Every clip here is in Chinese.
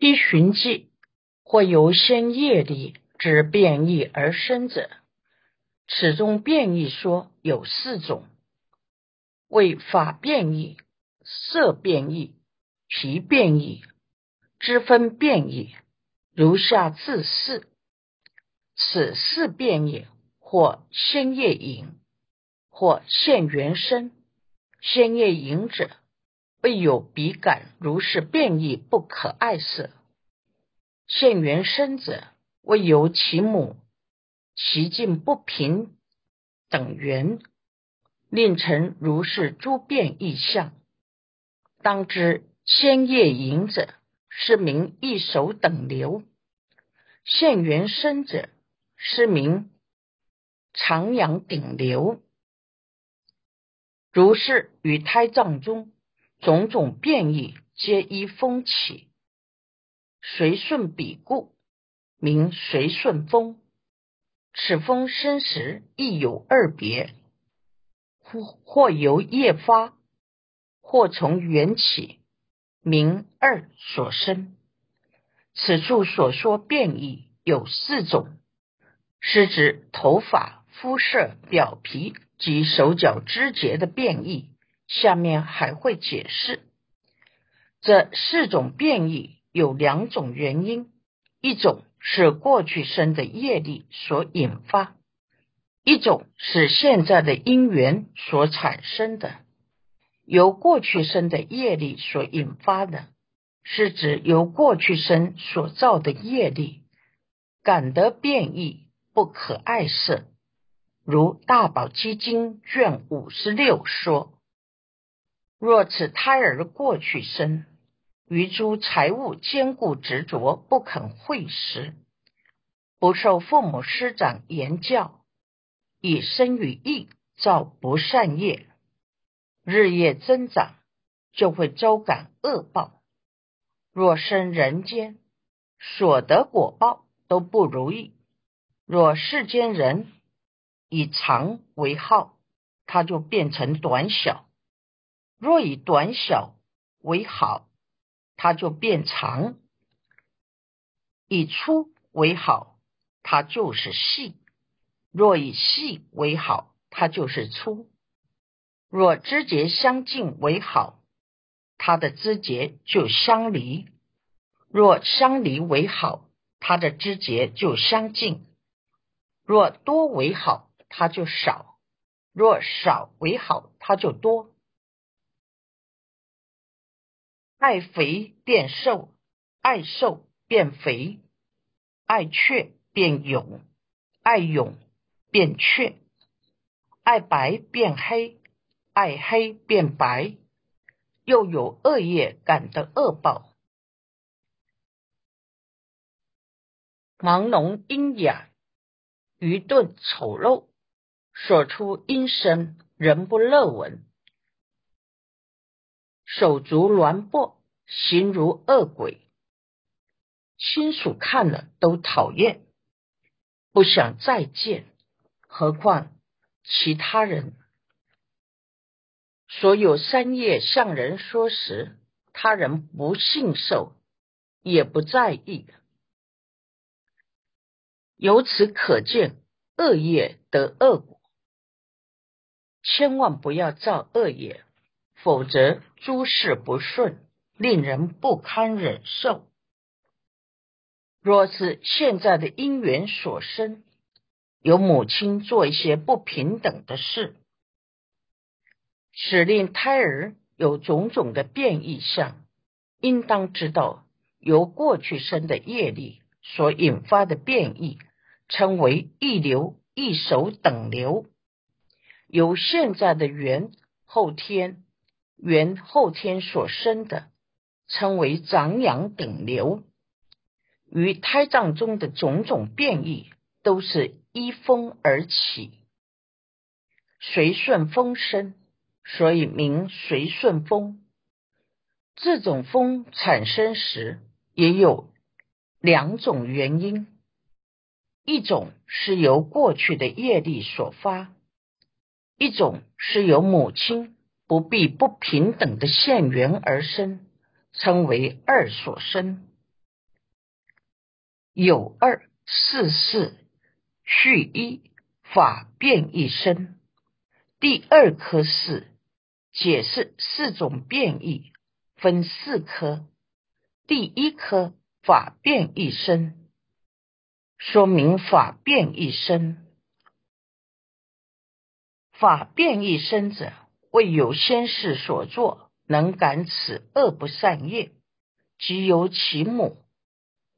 依循迹或由先业力之变异而生者，此中变异说有四种：为法变异、色变异、皮变异、之分变异。如下自四。此四变异，或先业隐，或现原身。先业隐者，未有笔感，如是变异不可爱色；现原身者，未由其母其境不平等缘，令成如是诸变异相。当知先业隐者，是名一手等流；现原身者。是名长阳顶流，如是与胎藏中种种变异，皆依风起，随顺彼故，名随顺风。此风生时亦有二别，或或由业发，或从缘起，名二所生。此处所说变异有四种。是指头发、肤色、表皮及手脚肢节的变异。下面还会解释，这四种变异有两种原因：一种是过去生的业力所引发；一种是现在的因缘所产生的。由过去生的业力所引发的，是指由过去生所造的业力感得变异。不可爱色，如《大宝积经》卷五十六说：若此胎儿过去生，于诸财物坚固执着，不肯会食，不受父母师长言教，以身语意造不善业，日夜增长，就会遭感恶报。若生人间，所得果报都不如意。若世间人以长为号，它就变成短小；若以短小为好，它就变长；以粗为好，它就是细；若以细为好，它就是粗；若枝节相近为好，它的枝节就相离；若相离为好，它的枝节就相近。若多为好，它就少；若少为好，它就多。爱肥变瘦，爱瘦变肥，爱雀变蛹，爱蛹变雀，爱白变黑，爱黑变白，又有恶业感的恶报。盲聋阴哑。愚钝丑陋，所出阴声，人不乐闻；手足挛跛，形如恶鬼，亲属看了都讨厌，不想再见。何况其他人？所有三业向人说时，他人不信受，也不在意。由此可见，恶业得恶果，千万不要造恶业，否则诸事不顺，令人不堪忍受。若是现在的因缘所生，有母亲做一些不平等的事，使令胎儿有种种的变异相，应当知道由过去生的业力所引发的变异。称为一流、一手等流，由现在的缘后天原后天所生的，称为长养顶流。于胎藏中的种种变异，都是依风而起，随顺风生，所以名随顺风。这种风产生时，也有两种原因。一种是由过去的业力所发，一种是由母亲不必不平等的现缘而生，称为二所生。有二四四续一法变一生。第二科是解释四种变异，分四科。第一科法变一生，说明法变一生。法变一生者，为有先世所作，能感此恶不善业，即由其母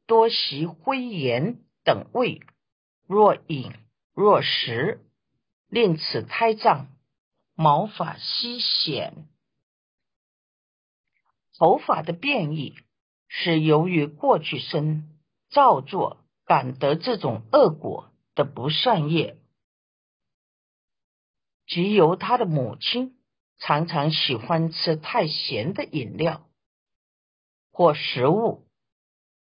多习灰言等味，若饮若食，令此胎藏毛发稀显。头发的变异，是由于过去生造作感得这种恶果的不善业。即由他的母亲常常喜欢吃太咸的饮料或食物，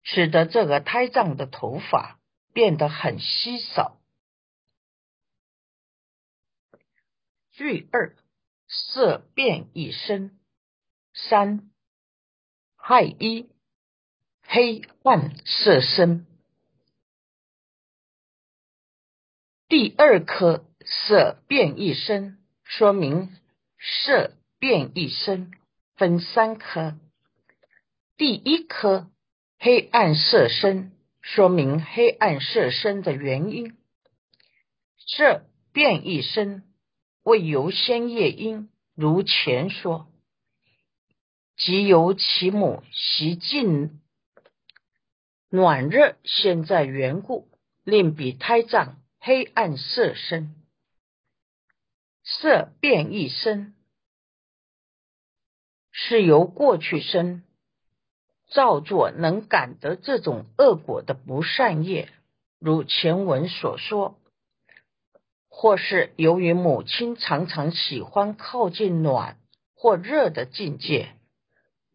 使得这个胎藏的头发变得很稀少。句二色变一生，三害一黑暗色身，第二颗。色变一生，说明色变一生分三颗。第一颗黑暗色身，说明黑暗色身的原因。色变一生为由先业因，如前说，即由其母习尽暖热现在缘故，令彼胎藏黑暗色身。色变一生，是由过去生造作能感得这种恶果的不善业，如前文所说，或是由于母亲常常喜欢靠近暖或热的境界，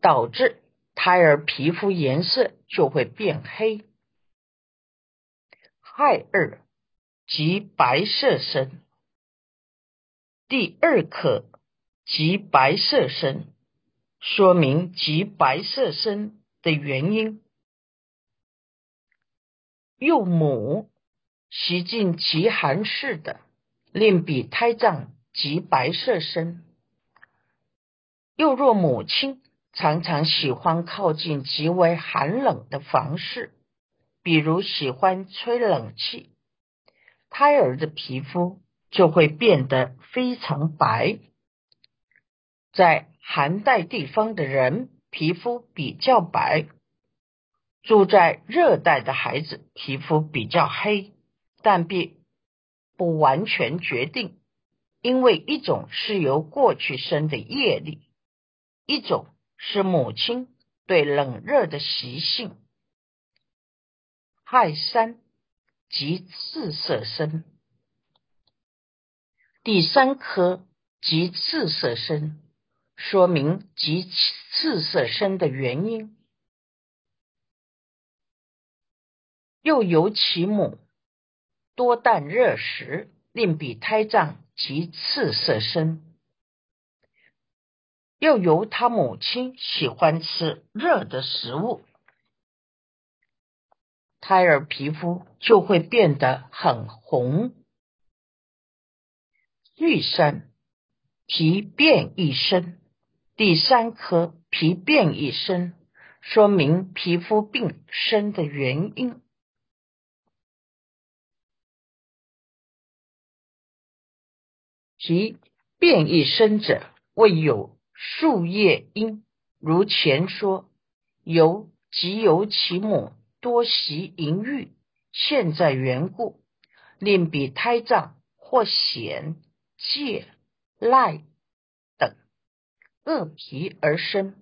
导致胎儿皮肤颜色就会变黑。亥二即白色身。第二课即白色身，说明即白色身的原因。幼母习尽极寒式的，令彼胎藏及白色身；又若母亲常常喜欢靠近极为寒冷的房室，比如喜欢吹冷气，胎儿的皮肤。就会变得非常白。在寒带地方的人皮肤比较白，住在热带的孩子皮肤比较黑，但并不完全决定，因为一种是由过去生的业力，一种是母亲对冷热的习性。亥三即赤色生。第三颗即赤色身，说明即赤色身的原因，又由其母多啖热食，令彼胎脏及赤色身；又由他母亲喜欢吃热的食物，胎儿皮肤就会变得很红。玉山皮变一生，第三颗皮变一生，说明皮肤病生的原因。皮变一生者，未有树叶因，如前说，由即由其母多习淫欲，现在缘故，令彼胎脏或显。借赖等恶皮而生，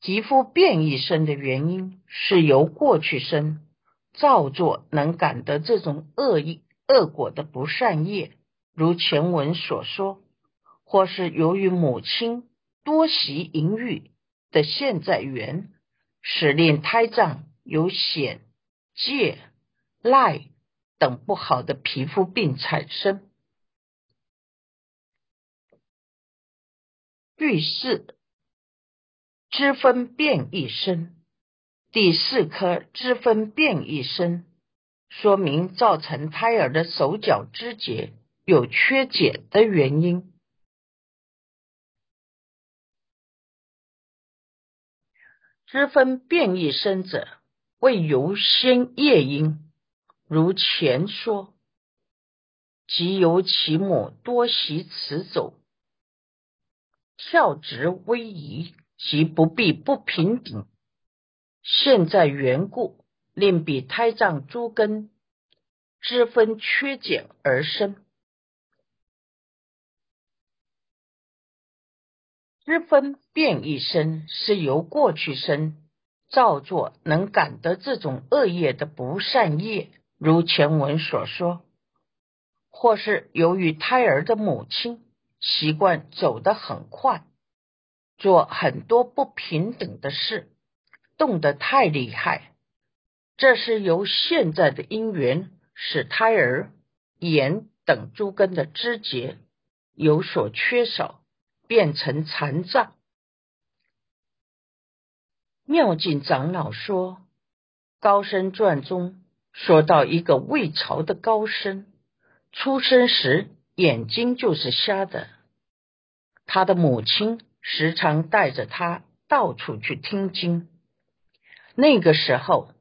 皮肤变异生的原因是由过去生造作能感得这种恶意恶果的不善业，如前文所说，或是由于母亲多习淫欲的现在缘，使令胎藏有显借赖。等不好的皮肤病产生。遇事，脂分变异生，第四颗支分变异生，说明造成胎儿的手脚肢节有缺减的原因。支分变异生者，为由先夜因，如前说，即由其母多习此走，跳直微移，即不必不平等。现在缘故，令彼胎脏诸根之分缺减而生。之分变异生，是由过去生造作能感得这种恶业的不善业，如前文所说，或是由于胎儿的母亲习惯走得很快，做很多不平等的事。动得太厉害，这是由现在的因缘使胎儿眼等诸根的肢节有所缺少，变成残障。妙净长老说，《高僧传》中说到一个魏朝的高僧，出生时眼睛就是瞎的，他的母亲时常带着他到处去听经。那个时候，《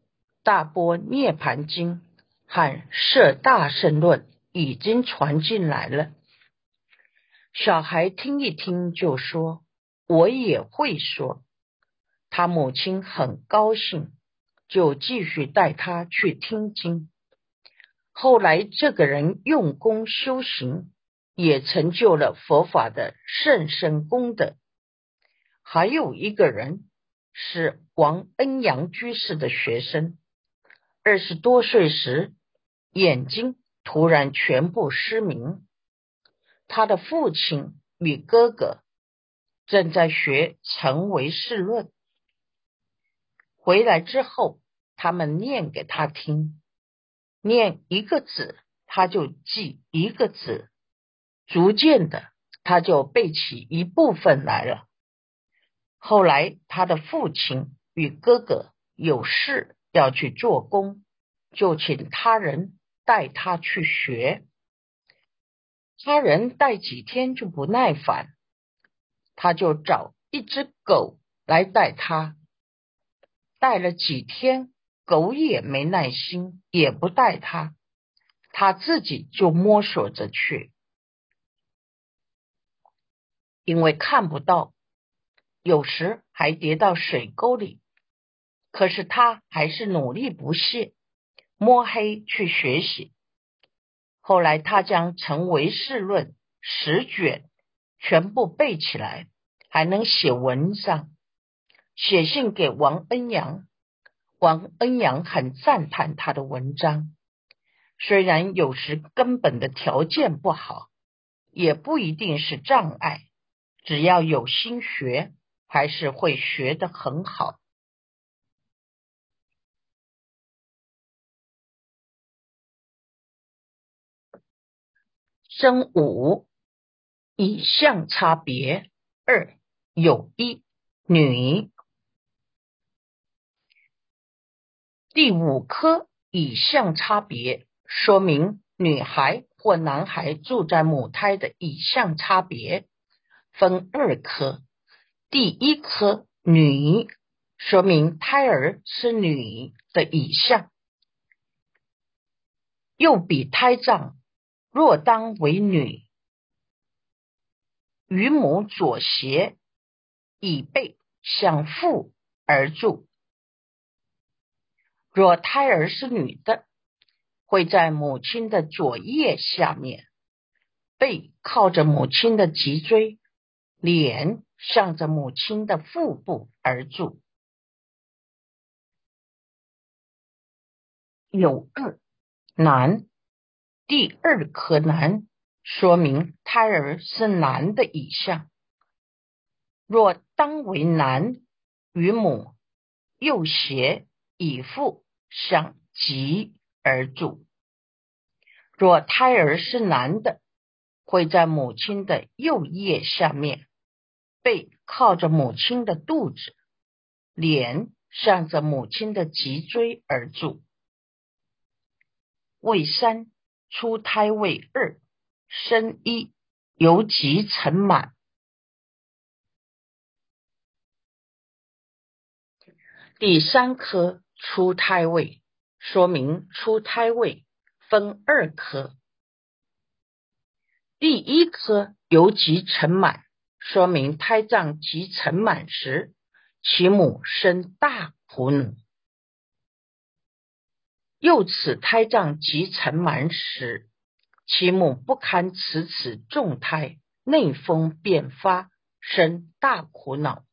大波涅盘经》和《摄大圣论》已经传进来了。小孩听一听就说：“我也会说。”他母亲很高兴，就继续带他去听经。后来，这个人用功修行，也成就了佛法的甚深功德。还有一个人。是王恩阳居士的学生，二十多岁时眼睛突然全部失明。他的父亲与哥哥正在学《成为世论》，回来之后，他们念给他听，念一个字，他就记一个字，逐渐的，他就背起一部分来了。后来，他的父亲与哥哥有事要去做工，就请他人带他去学。他人带几天就不耐烦，他就找一只狗来带他。带了几天，狗也没耐心，也不带他，他自己就摸索着去，因为看不到。有时还跌到水沟里，可是他还是努力不懈，摸黑去学习。后来他将《成为世论》十卷全部背起来，还能写文章，写信给王恩阳。王恩阳很赞叹他的文章，虽然有时根本的条件不好，也不一定是障碍，只要有心学。还是会学得很好。生五以相差别二有一女，第五科以相差别，说明女孩或男孩住在母胎的以相差别，分二科。第一颗女，说明胎儿是女的乙象；右比胎脏若当为女，与母左斜，以背向父而住。若胎儿是女的，会在母亲的左腋下面，背靠着母亲的脊椎，脸。向着母亲的腹部而住，有二男，第二颗男，说明胎儿是男的以下。若当为男，与母右斜以腹向极而住。若胎儿是男的，会在母亲的右腋下面。背靠着母亲的肚子，脸向着母亲的脊椎而住。位三，出胎位二，生一，由极成满。第三颗出胎位，说明出胎位分二颗。第一颗由极成满，说明胎脏极成满时，其母生大苦恼。又此胎脏极成满时，其母不堪此此重胎，内风便发，生大苦恼。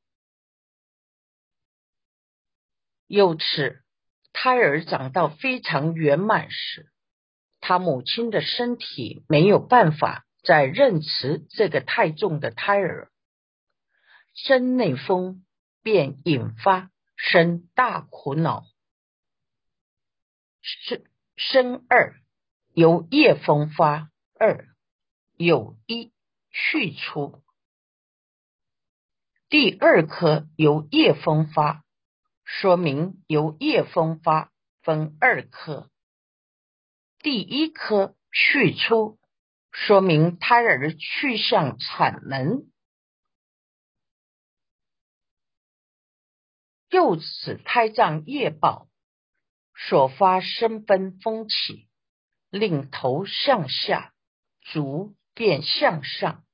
又此胎儿长到非常圆满时，他母亲的身体没有办法。再认持这个太重的胎儿，生内风便引发生大苦恼。生生二由夜风发，二有一去出。第二颗由夜风发，说明由夜风发分二颗，第一颗去出。说明胎儿去向产门，又此胎脏夜暴所发生分风起，令头向下，足便向上，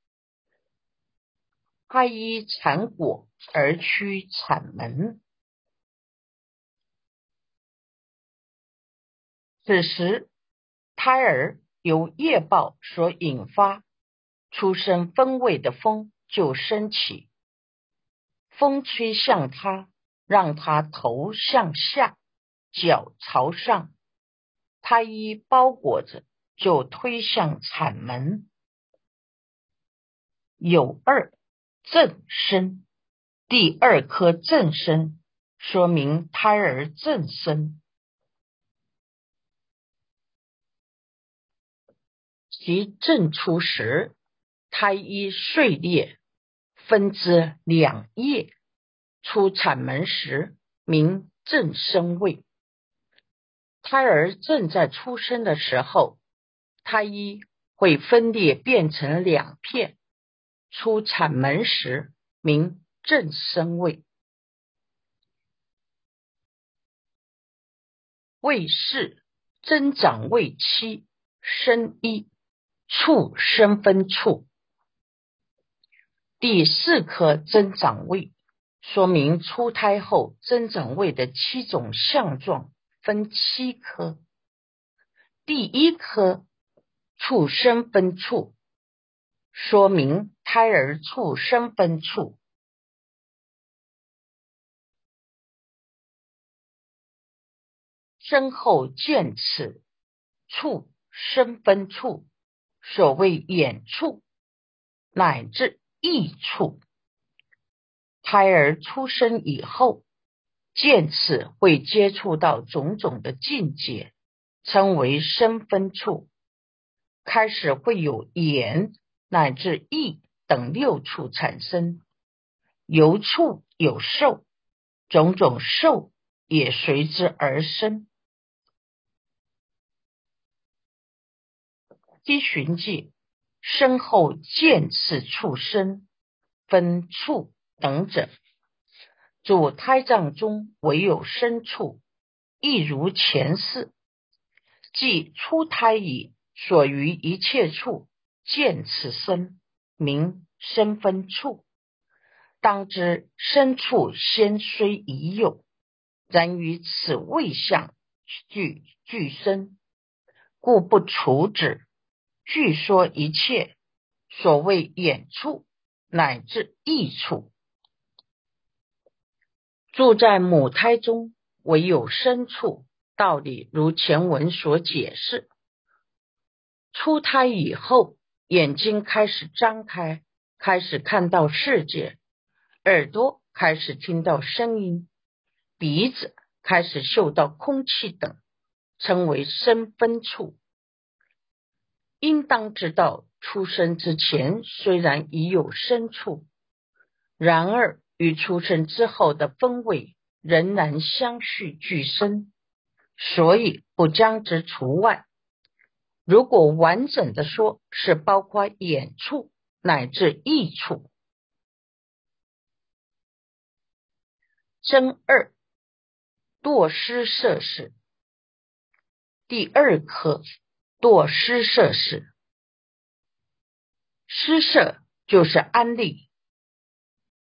胎依产果而趋产门。此时胎儿。由夜报所引发出生风位的风就升起，风吹向他，让他头向下，脚朝上，胎衣包裹着，就推向产门。有二正生，第二颗正生，说明胎儿正生。其正出时，胎衣碎裂，分之两叶。出产门时，名正生位。胎儿正在出生的时候，胎衣会分裂变成两片。出产门时，名正生位。位四增长位七生一。处生分处，第四颗增长位，说明出胎后增长位的七种相状分七颗。第一颗处生分处，说明胎儿处生分处，身后见此处生分处。所谓眼处乃至意处，胎儿出生以后，见此会接触到种种的境界，称为身分处。开始会有眼乃至意等六处产生，由处有受，种种受也随之而生。七旬记身后见此畜生分处等者，主胎藏中唯有生处，亦如前世，即出胎已所于一切处见此身，名生分处。当知生处先虽已有，然于此未相具具生，故不处止。据说一切所谓眼处乃至意处，住在母胎中，唯有深处。道理如前文所解释。出胎以后，眼睛开始张开，开始看到世界；耳朵开始听到声音；鼻子开始嗅到空气等，称为生分处。应当知道，出生之前虽然已有生处，然而与出生之后的分位仍然相续俱生，所以不将之除外。如果完整的说，是包括眼处乃至意处。真二堕失色事，第二课堕失色事，失色就是安利。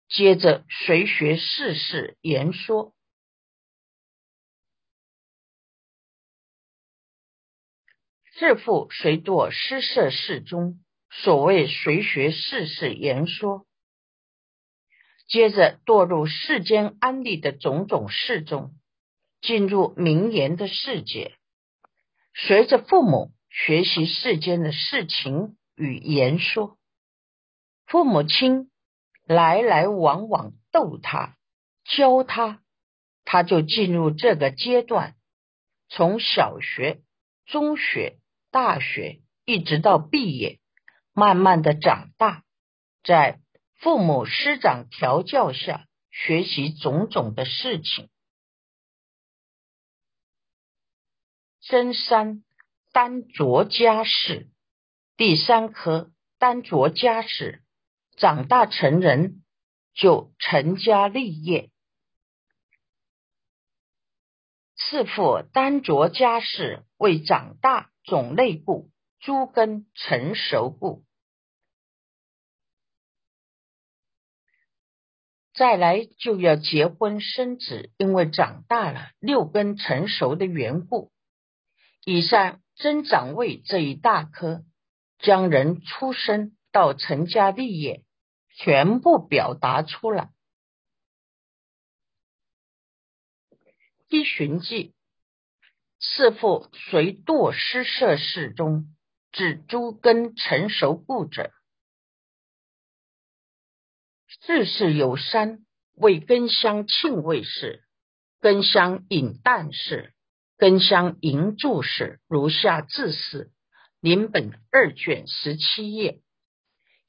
接着随学世事言说，是父随堕失色事中。所谓随学世事言说，接着堕入世间安利的种种事中，进入名言的世界，随着父母学习世间的事情与言说，父母亲。来来往往逗他，教他，他就进入这个阶段。从小学、中学、大学，一直到毕业，慢慢的长大，在父母师长调教下，学习种种的事情。真三单着家室，第三颗单着家室。长大成人就成家立业，次父单着家室为长大种类部，诸根成熟部。再来就要结婚生子，因为长大了六根成熟的缘故。以上增长位这一大科，将人出生到成家立业。全部表达出来。依循记，是父随堕失色事中，指诸根成熟故者。世事有三：为根香庆味事，根香饮淡事，根香营注事。如下自是。临本二卷十七页，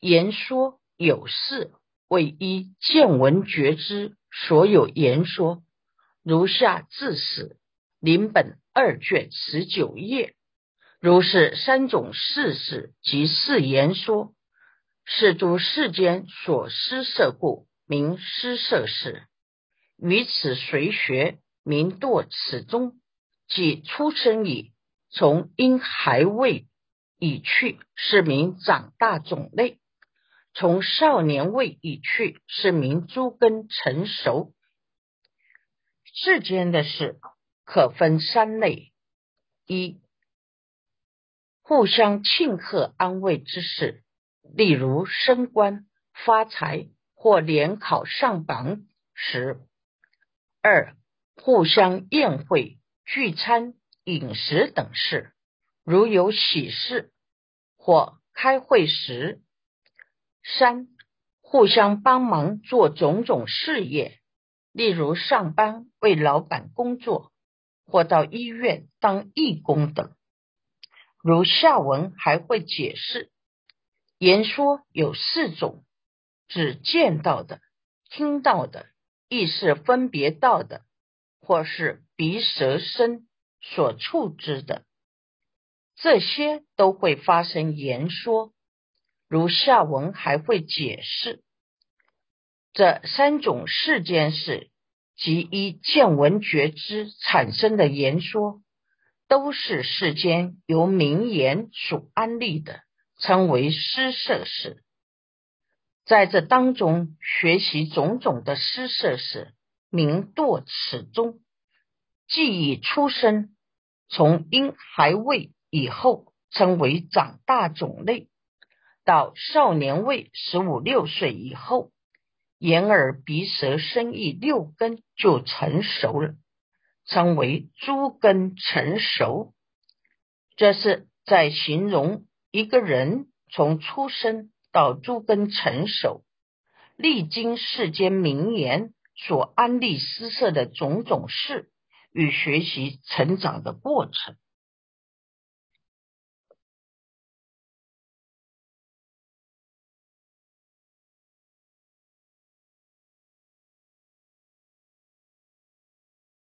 言说。有事为一见闻觉知所有言说，如下自始。临本二卷十九页，如是三种事事及事言说，是诸世间所施设故，名施设事。于此随学，名堕此中，即出生已，从因还未已去，是名长大种类。从少年位已去，是名诸根成熟。世间的事可分三类：一、互相庆贺安慰之事，例如升官、发财或联考上榜时；二、互相宴会、聚餐、饮食等事，如有喜事或开会时。三、互相帮忙做种种事业，例如上班为老板工作，或到医院当义工等。如下文还会解释，言说有四种：指见到的、听到的、意识分别到的，或是鼻舌身所触之的，这些都会发生言说。如下文还会解释，这三种世间事及依见闻觉知产生的言说，都是世间由名言所安立的，称为施设事。在这当中学习种种的施设事，名堕此中，既已出生，从婴孩未以后，称为长大种类。到少年位十五六岁以后，眼耳鼻舌身意六根就成熟了，称为诸根成熟。这是在形容一个人从出生到诸根成熟，历经世间名言所安立施设的种种事与学习成长的过程。